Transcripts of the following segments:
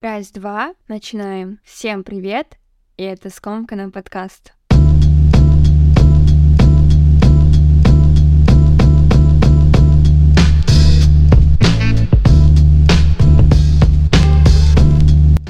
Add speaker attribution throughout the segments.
Speaker 1: Раз, два, начинаем. Всем привет, и это Скомкана подкаст.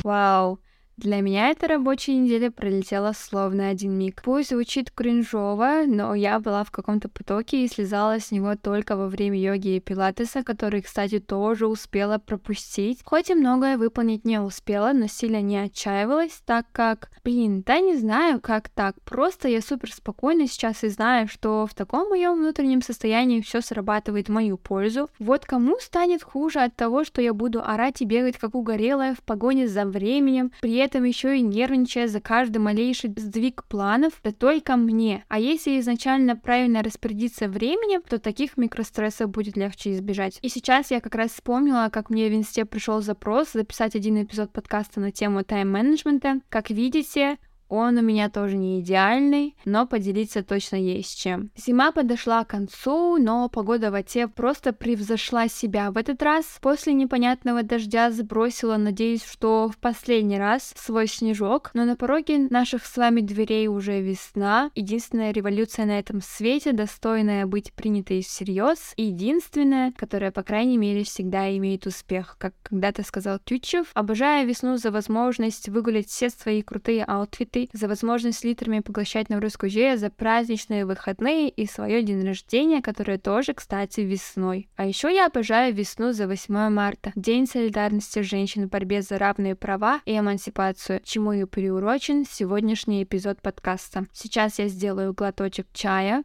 Speaker 1: Вау, для меня эта рабочая неделя пролетела словно один миг. Пусть звучит кринжово, но я была в каком-то потоке и слезала с него только во время йоги и пилатеса, который, кстати, тоже успела пропустить. Хоть и многое выполнить не успела, но сильно не отчаивалась, так как, блин, да не знаю, как так. Просто я супер спокойна сейчас и знаю, что в таком моем внутреннем состоянии все срабатывает в мою пользу. Вот кому станет хуже от того, что я буду орать и бегать как угорелая в погоне за временем, при этом еще и нервничая за каждый малейший сдвиг планов, да только мне. А если изначально правильно распорядиться временем, то таких микрострессов будет легче избежать. И сейчас я как раз вспомнила, как мне в инсте пришел запрос записать один эпизод подкаста на тему тайм-менеджмента. Как видите, он у меня тоже не идеальный, но поделиться точно есть чем. Зима подошла к концу, но погода в Оте просто превзошла себя. В этот раз после непонятного дождя сбросила, надеюсь, что в последний раз свой снежок, но на пороге наших с вами дверей уже весна. Единственная революция на этом свете, достойная быть принятой всерьез, единственная, которая, по крайней мере, всегда имеет успех. Как когда-то сказал Тютчев, обожаю весну за возможность выгулять все свои крутые аутфиты ты за возможность литрами поглощать нагрузку жира, за праздничные выходные и свое день рождения, которое тоже, кстати, весной. А еще я обожаю весну за 8 марта, День солидарности женщин в борьбе за равные права и эмансипацию, чему и приурочен сегодняшний эпизод подкаста. Сейчас я сделаю глоточек чая.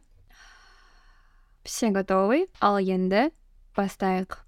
Speaker 1: Все готовы? Алленде, поставик.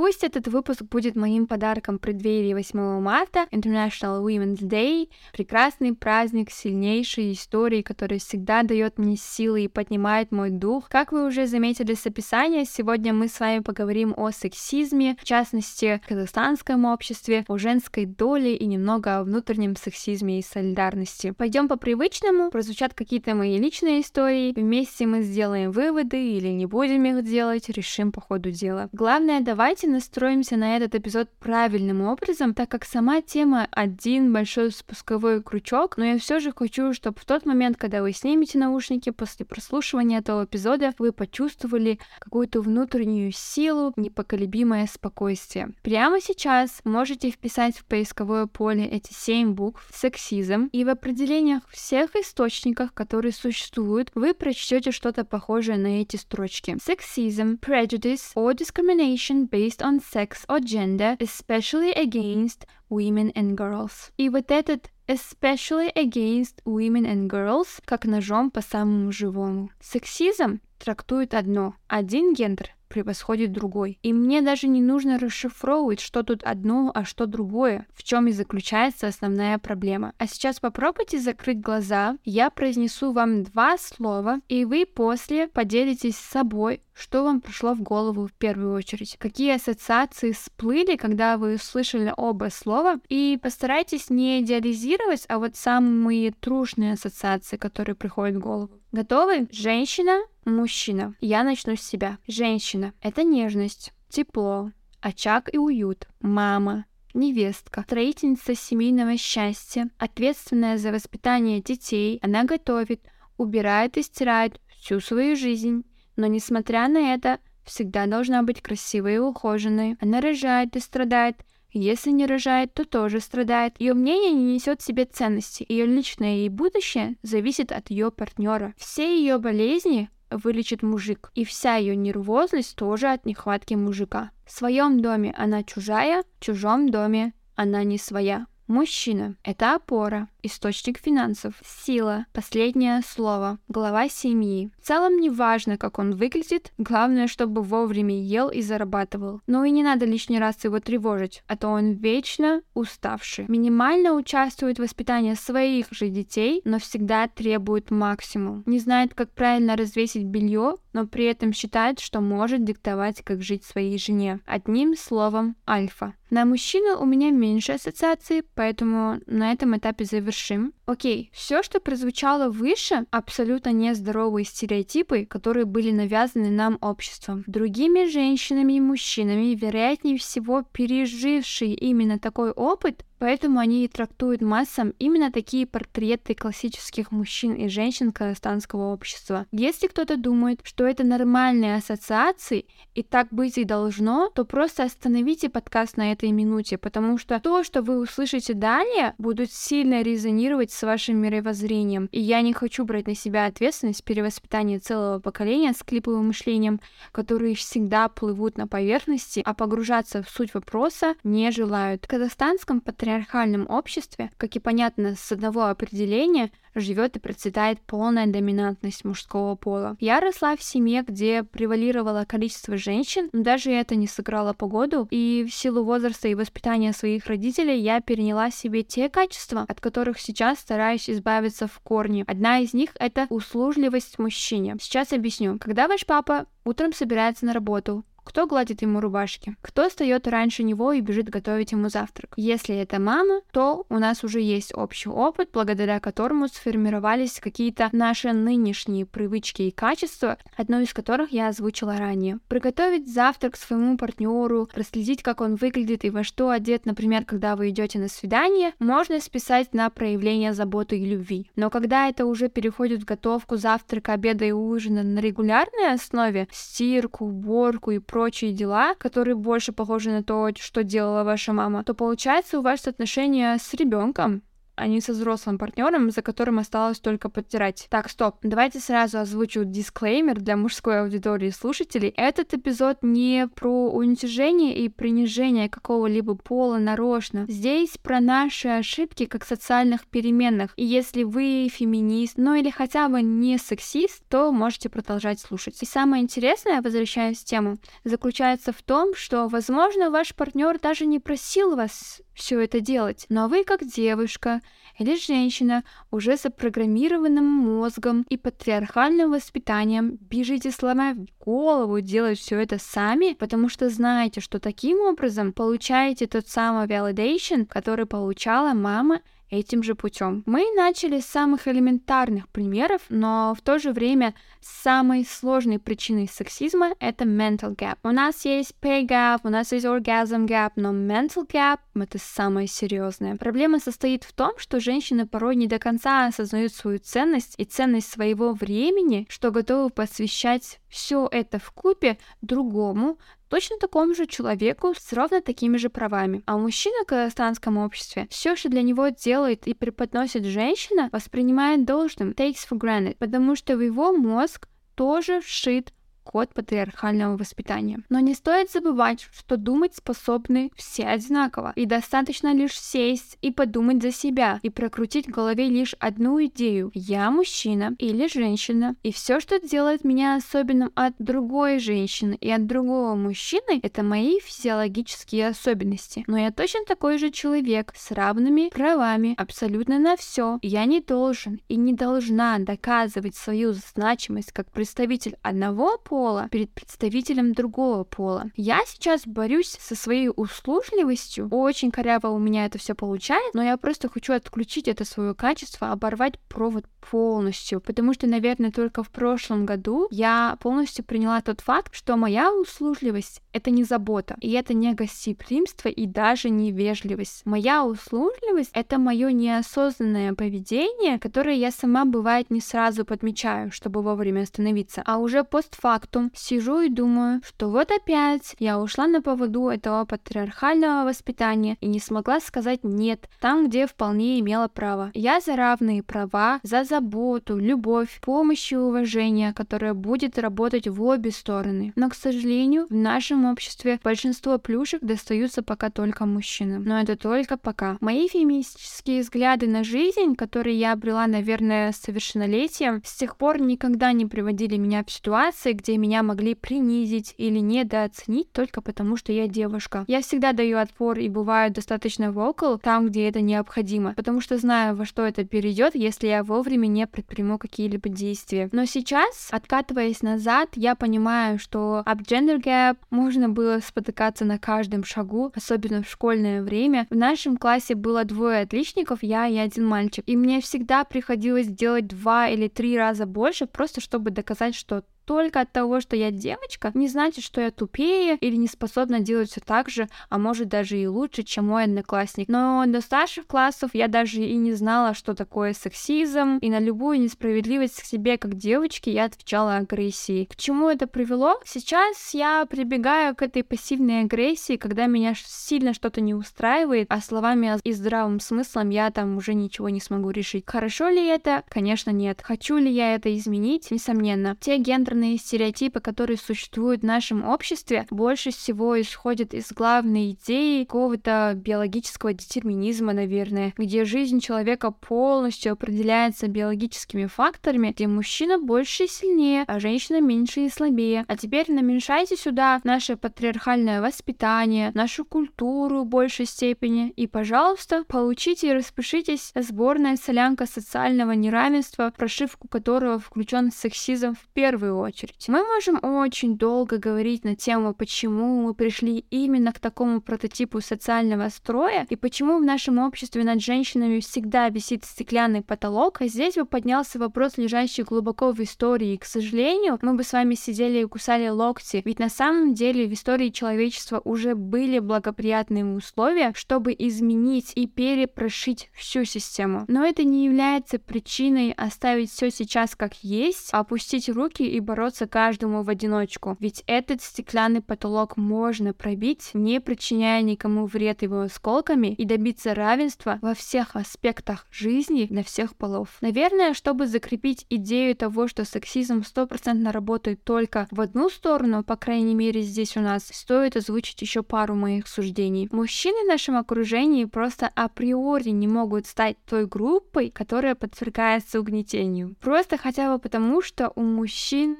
Speaker 1: Пусть этот выпуск будет моим подарком преддверии 8 марта, International Women's Day, прекрасный праздник сильнейшей истории, который всегда дает мне силы и поднимает мой дух. Как вы уже заметили с описания, сегодня мы с вами поговорим о сексизме, в частности, в казахстанском обществе, о женской доле и немного о внутреннем сексизме и солидарности. Пойдем по привычному, прозвучат какие-то мои личные истории, вместе мы сделаем выводы или не будем их делать, решим по ходу дела. Главное, давайте настроимся на этот эпизод правильным образом, так как сама тема один большой спусковой крючок, но я все же хочу, чтобы в тот момент, когда вы снимете наушники после прослушивания этого эпизода, вы почувствовали какую-то внутреннюю силу, непоколебимое спокойствие. Прямо сейчас можете вписать в поисковое поле эти семь букв «сексизм», и в определениях всех источниках, которые существуют, вы прочтете что-то похожее на эти строчки. Sexism, prejudice or discrimination based based on sex or gender, especially against women and girls. И вот этот especially against women and girls как ножом по самому живому. Сексизм трактует одно. Один гендер превосходит другой. И мне даже не нужно расшифровывать, что тут одно, а что другое, в чем и заключается основная проблема. А сейчас попробуйте закрыть глаза, я произнесу вам два слова, и вы после поделитесь с собой, что вам пришло в голову в первую очередь, какие ассоциации всплыли, когда вы услышали оба слова, и постарайтесь не идеализировать, а вот самые трушные ассоциации, которые приходят в голову. Готовы? Женщина, мужчина. Я начну с себя. Женщина — это нежность, тепло, очаг и уют. Мама, невестка, строительница семейного счастья, ответственная за воспитание детей. Она готовит, убирает и стирает всю свою жизнь. Но несмотря на это, всегда должна быть красивой и ухоженной. Она рожает и страдает, если не рожает, то тоже страдает. Ее мнение не несет в себе ценности. Ее личное и будущее зависит от ее партнера. Все ее болезни вылечит мужик. И вся ее нервозность тоже от нехватки мужика. В своем доме она чужая, в чужом доме она не своя. Мужчина – это опора, источник финансов, сила, последнее слово, глава семьи. В целом не важно, как он выглядит, главное, чтобы вовремя ел и зарабатывал. Но и не надо лишний раз его тревожить, а то он вечно уставший. Минимально участвует в воспитании своих же детей, но всегда требует максимум. Не знает, как правильно развесить белье, но при этом считает, что может диктовать, как жить своей жене. Одним словом, альфа. На мужчину у меня меньше ассоциаций, поэтому на этом этапе завершим. Окей, все, что прозвучало выше, абсолютно нездоровые стереотипы, которые были навязаны нам обществом. Другими женщинами и мужчинами, вероятнее всего, пережившие именно такой опыт, Поэтому они и трактуют массам именно такие портреты классических мужчин и женщин казахстанского общества. Если кто-то думает, что это нормальные ассоциации и так быть и должно, то просто остановите подкаст на этой минуте, потому что то, что вы услышите далее, будет сильно резонировать с вашим мировоззрением. И я не хочу брать на себя ответственность перевоспитания целого поколения с клиповым мышлением, которые всегда плывут на поверхности, а погружаться в суть вопроса не желают. В казахстанском патриархальном обществе, как и понятно с одного определения, живет и процветает полная доминантность мужского пола. Я росла в семье, где превалировало количество женщин, но даже это не сыграло погоду, и в силу возраста и воспитания своих родителей я переняла себе те качества, от которых сейчас стараюсь избавиться в корне. Одна из них — это услужливость мужчине. Сейчас объясню. Когда ваш папа утром собирается на работу, кто гладит ему рубашки? Кто встает раньше него и бежит готовить ему завтрак? Если это мама, то у нас уже есть общий опыт, благодаря которому сформировались какие-то наши нынешние привычки и качества, одно из которых я озвучила ранее. Приготовить завтрак своему партнеру, проследить, как он выглядит и во что одет, например, когда вы идете на свидание, можно списать на проявление заботы и любви. Но когда это уже переходит в готовку завтрака, обеда и ужина на регулярной основе, стирку, уборку и прочее, прочие дела, которые больше похожи на то, что делала ваша мама, то получается у вас отношения с ребенком а не со взрослым партнером, за которым осталось только подтирать. Так, стоп, давайте сразу озвучу дисклеймер для мужской аудитории слушателей. Этот эпизод не про уничижение и принижение какого-либо пола нарочно. Здесь про наши ошибки как социальных переменных. И если вы феминист, ну или хотя бы не сексист, то можете продолжать слушать. И самое интересное, возвращаясь к тему, заключается в том, что, возможно, ваш партнер даже не просил вас все это делать. Но вы как девушка или женщина уже с запрограммированным мозгом и патриархальным воспитанием бежите сломав голову делать все это сами, потому что знаете, что таким образом получаете тот самый validation, который получала мама этим же путем. Мы начали с самых элементарных примеров, но в то же время самой сложной причиной сексизма это mental gap. У нас есть pay gap, у нас есть orgasm gap, но mental gap это самое серьезное. Проблема состоит в том, что женщины порой не до конца осознают свою ценность и ценность своего времени, что готовы посвящать все это в купе другому, точно такому же человеку с ровно такими же правами. А мужчина в казахстанском обществе все, что для него делает и преподносит женщина, воспринимает должным, takes for granted, потому что в его мозг тоже вшит код патриархального воспитания. Но не стоит забывать, что думать способны все одинаково, и достаточно лишь сесть и подумать за себя, и прокрутить в голове лишь одну идею. Я мужчина или женщина, и все, что делает меня особенным от другой женщины и от другого мужчины, это мои физиологические особенности. Но я точно такой же человек с равными правами абсолютно на все. Я не должен и не должна доказывать свою значимость как представитель одного пола перед представителем другого пола. Я сейчас борюсь со своей услужливостью. Очень коряво у меня это все получается, но я просто хочу отключить это свое качество, оборвать провод полностью, потому что, наверное, только в прошлом году я полностью приняла тот факт, что моя услужливость — это не забота, и это не гостеприимство и даже не вежливость. Моя услужливость — это мое неосознанное поведение, которое я сама, бывает, не сразу подмечаю, чтобы вовремя остановиться, а уже постфактум фактум сижу и думаю, что вот опять я ушла на поводу этого патриархального воспитания и не смогла сказать «нет» там, где вполне имела право. Я за равные права, за заботу, любовь, помощь и уважение, которое будет работать в обе стороны. Но, к сожалению, в нашем обществе большинство плюшек достаются пока только мужчинам. Но это только пока. Мои феминистические взгляды на жизнь, которые я обрела, наверное, с совершеннолетием, с тех пор никогда не приводили меня в ситуации, где меня могли принизить или недооценить только потому, что я девушка. Я всегда даю отпор и бываю достаточно vocal там, где это необходимо, потому что знаю, во что это перейдет, если я вовремя которыми не предприму какие-либо действия. Но сейчас, откатываясь назад, я понимаю, что об gender gap можно было спотыкаться на каждом шагу, особенно в школьное время. В нашем классе было двое отличников, я и один мальчик. И мне всегда приходилось делать два или три раза больше, просто чтобы доказать, что только от того, что я девочка, не значит, что я тупее или не способна делать все так же, а может даже и лучше, чем мой одноклассник. Но до старших классов я даже и не знала, что такое сексизм, и на любую несправедливость к себе как девочке я отвечала агрессией. К чему это привело? Сейчас я прибегаю к этой пассивной агрессии, когда меня сильно что-то не устраивает, а словами и здравым смыслом я там уже ничего не смогу решить. Хорошо ли это? Конечно, нет. Хочу ли я это изменить? Несомненно. Те гендерные гендерные стереотипы, которые существуют в нашем обществе, больше всего исходят из главной идеи какого-то биологического детерминизма, наверное, где жизнь человека полностью определяется биологическими факторами, где мужчина больше и сильнее, а женщина меньше и слабее. А теперь намешайте сюда наше патриархальное воспитание, нашу культуру в большей степени, и, пожалуйста, получите и распишитесь сборная солянка социального неравенства, прошивку которого включен сексизм в первую очередь. Мы можем очень долго говорить на тему, почему мы пришли именно к такому прототипу социального строя и почему в нашем обществе над женщинами всегда висит стеклянный потолок. А здесь бы поднялся вопрос, лежащий глубоко в истории. И, к сожалению, мы бы с вами сидели и кусали локти, ведь на самом деле в истории человечества уже были благоприятные условия, чтобы изменить и перепрошить всю систему. Но это не является причиной оставить все сейчас как есть, опустить руки и бороться каждому в одиночку, ведь этот стеклянный потолок можно пробить, не причиняя никому вред его осколками и добиться равенства во всех аспектах жизни на всех полов. Наверное, чтобы закрепить идею того, что сексизм стопроцентно работает только в одну сторону, по крайней мере здесь у нас, стоит озвучить еще пару моих суждений. Мужчины в нашем окружении просто априори не могут стать той группой, которая подвергается угнетению. Просто хотя бы потому, что у мужчин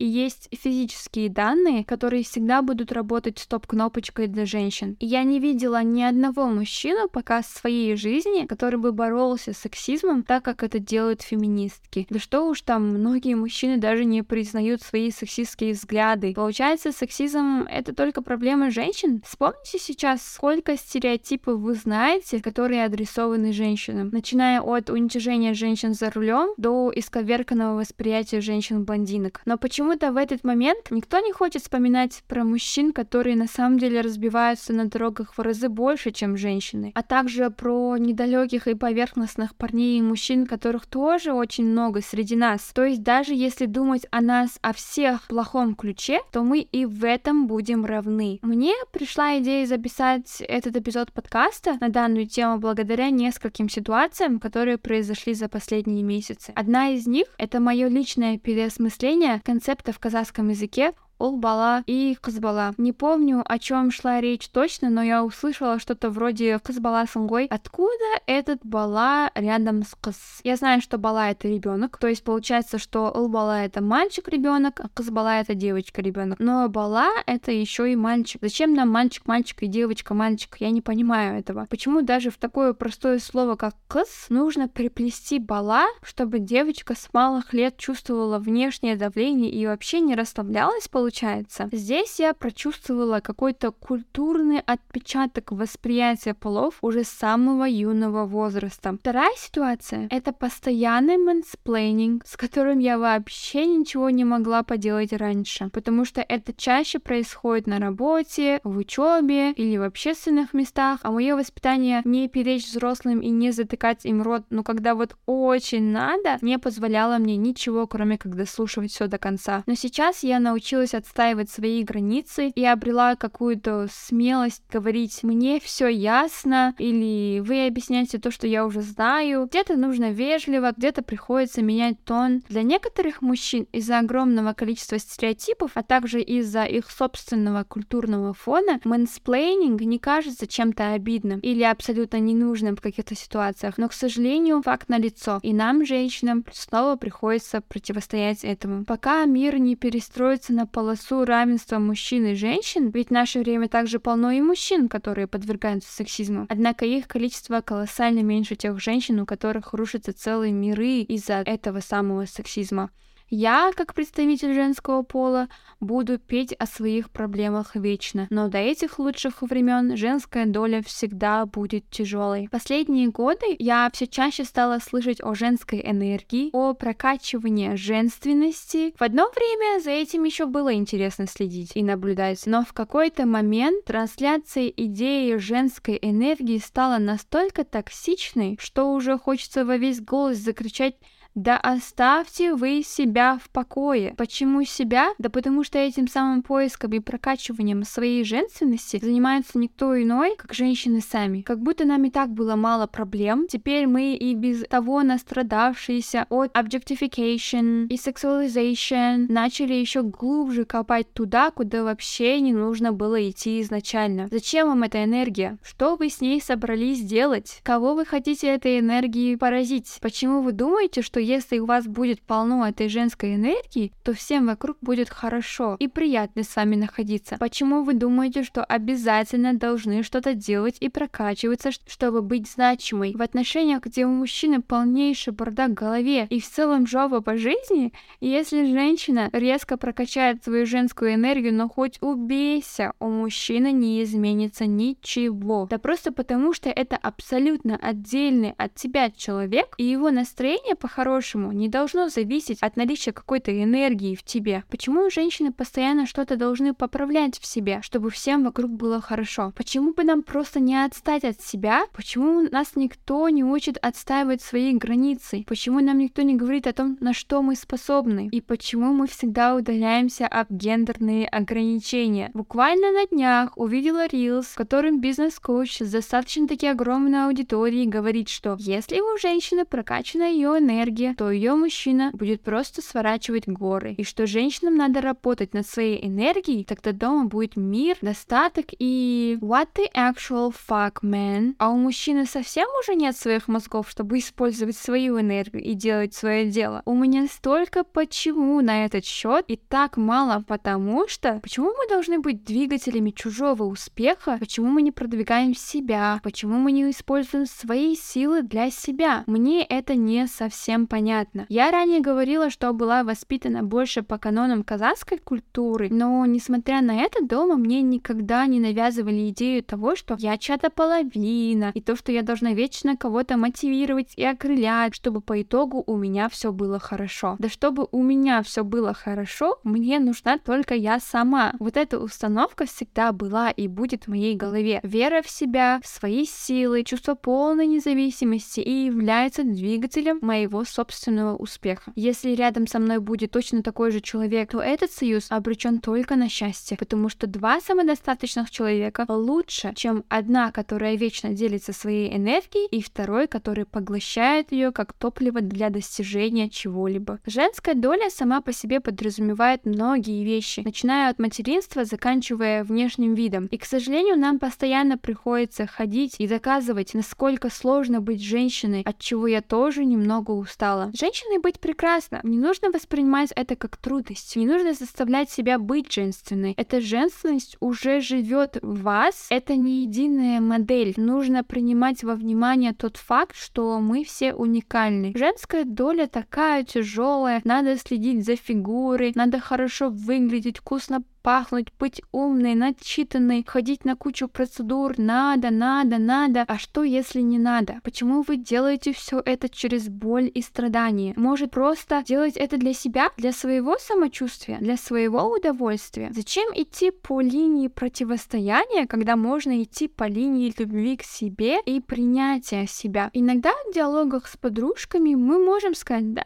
Speaker 1: и есть физические данные, которые всегда будут работать стоп-кнопочкой для женщин. И я не видела ни одного мужчину пока в своей жизни, который бы боролся с сексизмом так, как это делают феминистки. Да что уж там, многие мужчины даже не признают свои сексистские взгляды. Получается, сексизм — это только проблема женщин? Вспомните сейчас, сколько стереотипов вы знаете, которые адресованы женщинам, начиная от уничижения женщин за рулем до исковерканного восприятия женщин-блондинок. Но почему почему-то в этот момент никто не хочет вспоминать про мужчин, которые на самом деле разбиваются на дорогах в разы больше, чем женщины, а также про недалеких и поверхностных парней и мужчин, которых тоже очень много среди нас. То есть даже если думать о нас, о всех в плохом ключе, то мы и в этом будем равны. Мне пришла идея записать этот эпизод подкаста на данную тему благодаря нескольким ситуациям, которые произошли за последние месяцы. Одна из них — это мое личное переосмысление концепта концепта в казахском языке Ұл бала и қыз бала. Не помню, о чем шла речь точно, но я услышала что-то вроде қыз бала Сангой. Откуда этот бала рядом с қыз? Я знаю, что бала это ребенок, то есть получается, что ұл бала это мальчик ребенок, а қыз бала это девочка ребенок. Но бала это еще и мальчик. Зачем нам мальчик, мальчик и девочка, мальчик? Я не понимаю этого. Почему даже в такое простое слово, как қыз, нужно приплести бала, чтобы девочка с малых лет чувствовала внешнее давление и вообще не расслаблялась, получается? Получается. Здесь я прочувствовала какой-то культурный отпечаток восприятия полов уже с самого юного возраста. Вторая ситуация — это постоянный мэнсплейнинг, с которым я вообще ничего не могла поделать раньше, потому что это чаще происходит на работе, в учебе или в общественных местах, а мое воспитание не перечь взрослым и не затыкать им рот, но когда вот очень надо, не позволяло мне ничего, кроме как дослушивать все до конца. Но сейчас я научилась отстаивать свои границы и обрела какую-то смелость говорить «мне все ясно» или «вы объясняете то, что я уже знаю». Где-то нужно вежливо, где-то приходится менять тон. Для некоторых мужчин из-за огромного количества стереотипов, а также из-за их собственного культурного фона, мэнсплейнинг не кажется чем-то обидным или абсолютно ненужным в каких-то ситуациях. Но, к сожалению, факт налицо. И нам, женщинам, снова приходится противостоять этому. Пока мир не перестроится на половину полосу равенства мужчин и женщин, ведь в наше время также полно и мужчин, которые подвергаются сексизму. Однако их количество колоссально меньше тех женщин, у которых рушатся целые миры из-за этого самого сексизма. Я, как представитель женского пола, буду петь о своих проблемах вечно, но до этих лучших времен женская доля всегда будет тяжелой. Последние годы я все чаще стала слышать о женской энергии, о прокачивании женственности. В одно время за этим еще было интересно следить и наблюдать, но в какой-то момент трансляция идеи женской энергии стала настолько токсичной, что уже хочется во весь голос закричать да оставьте вы себя в покое. Почему себя? Да потому что этим самым поиском и прокачиванием своей женственности занимается никто иной, как женщины сами. Как будто нам и так было мало проблем, теперь мы и без того настрадавшиеся от objectification и sexualization начали еще глубже копать туда, куда вообще не нужно было идти изначально. Зачем вам эта энергия? Что вы с ней собрались делать? Кого вы хотите этой энергией поразить? Почему вы думаете, что если у вас будет полно этой женской энергии, то всем вокруг будет хорошо и приятно с вами находиться. Почему вы думаете, что обязательно должны что-то делать и прокачиваться, чтобы быть значимой? В отношениях, где у мужчины полнейший бардак в голове и в целом жопа по жизни, если женщина резко прокачает свою женскую энергию, но хоть убейся, у мужчины не изменится ничего. Да просто потому, что это абсолютно отдельный от тебя человек, и его настроение по-хорошему по-хорошему не должно зависеть от наличия какой-то энергии в тебе. Почему женщины постоянно что-то должны поправлять в себе, чтобы всем вокруг было хорошо? Почему бы нам просто не отстать от себя? Почему нас никто не учит отстаивать свои границы? Почему нам никто не говорит о том, на что мы способны? И почему мы всегда удаляемся об гендерные ограничения? Буквально на днях увидела Reels, в котором бизнес-коуч с достаточно таки огромной аудиторией говорит, что если у женщины прокачана ее энергия, энергия, то ее мужчина будет просто сворачивать горы. И что женщинам надо работать над своей энергией, тогда дома будет мир, достаток и what the actual fuck, man. А у мужчины совсем уже нет своих мозгов, чтобы использовать свою энергию и делать свое дело. У меня столько почему на этот счет и так мало потому что почему мы должны быть двигателями чужого успеха, почему мы не продвигаем себя, почему мы не используем свои силы для себя. Мне это не совсем понятно. Я ранее говорила, что была воспитана больше по канонам казахской культуры, но несмотря на это, дома мне никогда не навязывали идею того, что я чья-то половина, и то, что я должна вечно кого-то мотивировать и окрылять, чтобы по итогу у меня все было хорошо. Да чтобы у меня все было хорошо, мне нужна только я сама. Вот эта установка всегда была и будет в моей голове. Вера в себя, в свои силы, чувство полной независимости и является двигателем моего собственного собственного успеха. Если рядом со мной будет точно такой же человек, то этот союз обречен только на счастье, потому что два самодостаточных человека лучше, чем одна, которая вечно делится своей энергией, и второй, который поглощает ее как топливо для достижения чего-либо. Женская доля сама по себе подразумевает многие вещи, начиная от материнства, заканчивая внешним видом. И, к сожалению, нам постоянно приходится ходить и доказывать, насколько сложно быть женщиной, от чего я тоже немного устала сказала, женщиной быть прекрасно. Не нужно воспринимать это как трудность. Не нужно заставлять себя быть женственной. Эта женственность уже живет в вас. Это не единая модель. Нужно принимать во внимание тот факт, что мы все уникальны. Женская доля такая тяжелая. Надо следить за фигурой, надо хорошо выглядеть, вкусно пахнуть, быть умной, начитанной, ходить на кучу процедур, надо, надо, надо. А что, если не надо? Почему вы делаете все это через боль и страдания? Может, просто делать это для себя, для своего самочувствия, для своего удовольствия? Зачем идти по линии противостояния, когда можно идти по линии любви к себе и принятия себя? Иногда в диалогах с подружками мы можем сказать, да,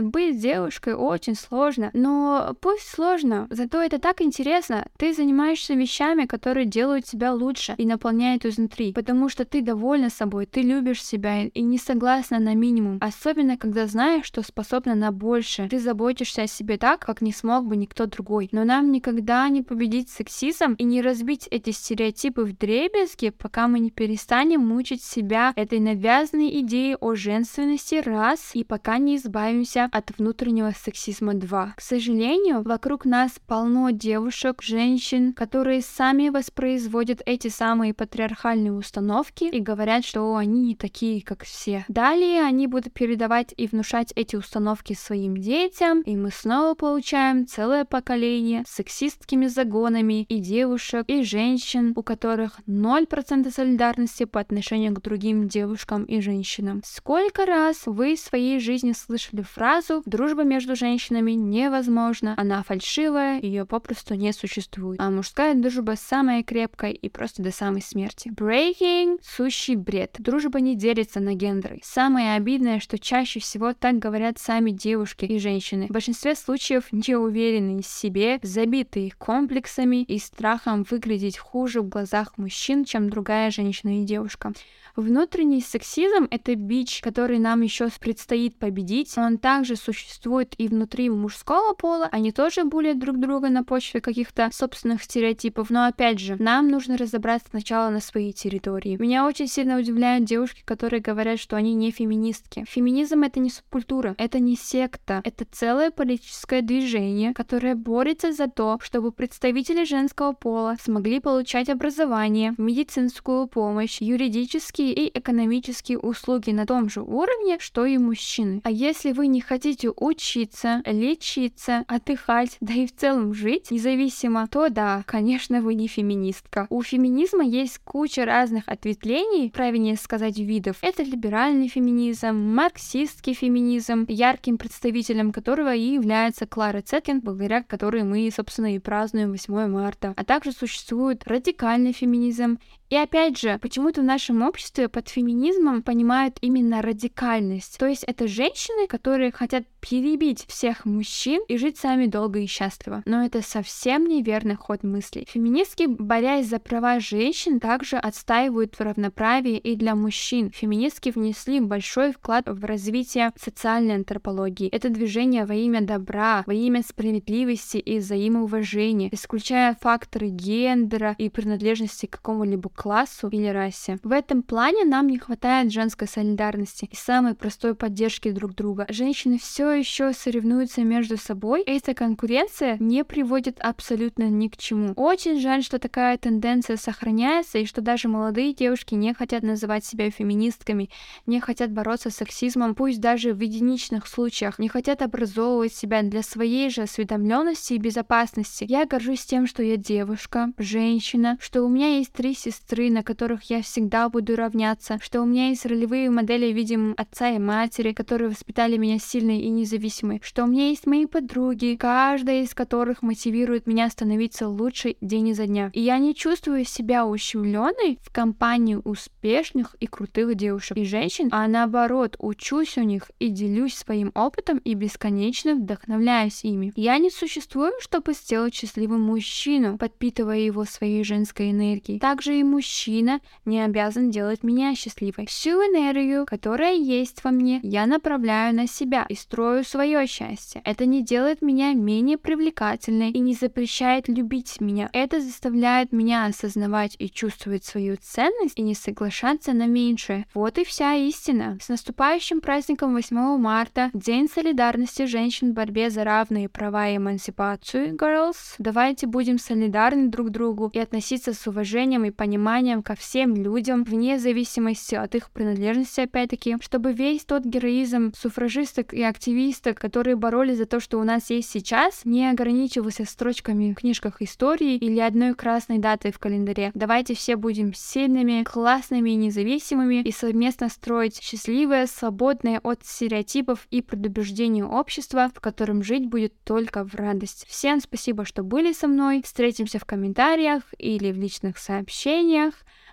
Speaker 1: быть девушкой очень сложно, но пусть сложно, зато это так интересно интересно, ты занимаешься вещами, которые делают тебя лучше и наполняют изнутри, потому что ты довольна собой, ты любишь себя и не согласна на минимум, особенно когда знаешь, что способна на больше. Ты заботишься о себе так, как не смог бы никто другой. Но нам никогда не победить сексизм и не разбить эти стереотипы в дребезги, пока мы не перестанем мучить себя этой навязанной идеей о женственности раз и пока не избавимся от внутреннего сексизма два. К сожалению, вокруг нас полно девушек, женщин, которые сами воспроизводят эти самые патриархальные установки и говорят, что они не такие, как все. Далее они будут передавать и внушать эти установки своим детям, и мы снова получаем целое поколение с сексистскими загонами и девушек, и женщин, у которых 0% солидарности по отношению к другим девушкам и женщинам. Сколько раз вы в своей жизни слышали фразу «дружба между женщинами невозможна, она фальшивая, ее попросту не существует», а мужская дружба самая крепкая и просто до самой смерти. Breaking — сущий бред. Дружба не делится на гендеры. Самое обидное, что чаще всего так говорят сами девушки и женщины. В большинстве случаев не уверены в себе, забитые комплексами и страхом выглядеть хуже в глазах мужчин, чем другая женщина и девушка. Внутренний сексизм — это бич, который нам еще предстоит победить. Он также существует и внутри мужского пола. Они тоже булят друг друга на почве каких-то собственных стереотипов. Но опять же, нам нужно разобраться сначала на своей территории. Меня очень сильно удивляют девушки, которые говорят, что они не феминистки. Феминизм — это не субкультура, это не секта, это целое политическое движение, которое борется за то, чтобы представители женского пола смогли получать образование, медицинскую помощь, юридические и экономические услуги на том же уровне, что и мужчины. А если вы не хотите учиться, лечиться, отдыхать, да и в целом жить независимо, то да, конечно, вы не феминистка. У феминизма есть куча разных ответвлений, правильнее сказать, видов. Это либеральный феминизм, марксистский феминизм, ярким представителем которого и является Клара Цеткин, благодаря которой мы, собственно, и празднуем 8 марта. А также существует радикальный феминизм и опять же, почему-то в нашем обществе под феминизмом понимают именно радикальность. То есть это женщины, которые хотят перебить всех мужчин и жить сами долго и счастливо. Но это совсем неверный ход мыслей. Феминистки, борясь за права женщин, также отстаивают равноправие и для мужчин. Феминистки внесли большой вклад в развитие социальной антропологии. Это движение во имя добра, во имя справедливости и взаимоуважения, исключая факторы гендера и принадлежности к какому-либо классу или расе. В этом плане нам не хватает женской солидарности и самой простой поддержки друг друга. Женщины все еще соревнуются между собой, эта конкуренция не приводит абсолютно ни к чему. Очень жаль, что такая тенденция сохраняется и что даже молодые девушки не хотят называть себя феминистками, не хотят бороться с сексизмом, пусть даже в единичных случаях, не хотят образовывать себя для своей же осведомленности и безопасности. Я горжусь тем, что я девушка, женщина, что у меня есть три сестры, на которых я всегда буду равняться, что у меня есть ролевые модели в виде отца и матери, которые воспитали меня сильной и не независимой, что у меня есть мои подруги, каждая из которых мотивирует меня становиться лучше день изо дня. И я не чувствую себя ущемленной в компании успешных и крутых девушек и женщин, а наоборот, учусь у них и делюсь своим опытом и бесконечно вдохновляюсь ими. Я не существую, чтобы сделать счастливым мужчину, подпитывая его своей женской энергией. Также и мужчина не обязан делать меня счастливой. Всю энергию, которая есть во мне, я направляю на себя и строю свое счастье. Это не делает меня менее привлекательной и не запрещает любить меня. Это заставляет меня осознавать и чувствовать свою ценность и не соглашаться на меньшее. Вот и вся истина. С наступающим праздником 8 марта, День солидарности женщин в борьбе за равные права и эмансипацию, girls. Давайте будем солидарны друг другу и относиться с уважением и пониманием ко всем людям, вне зависимости от их принадлежности, опять-таки, чтобы весь тот героизм суфражисток и активисток, которые боролись за то, что у нас есть сейчас, не ограничивался строчками в книжках истории или одной красной датой в календаре. Давайте все будем сильными, классными и независимыми и совместно строить счастливое, свободное от стереотипов и предубеждений общество, в котором жить будет только в радость. Всем спасибо, что были со мной. Встретимся в комментариях или в личных сообщениях.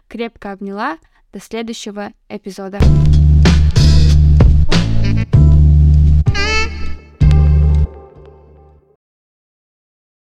Speaker 1: Крепко обняла. До следующего эпизода.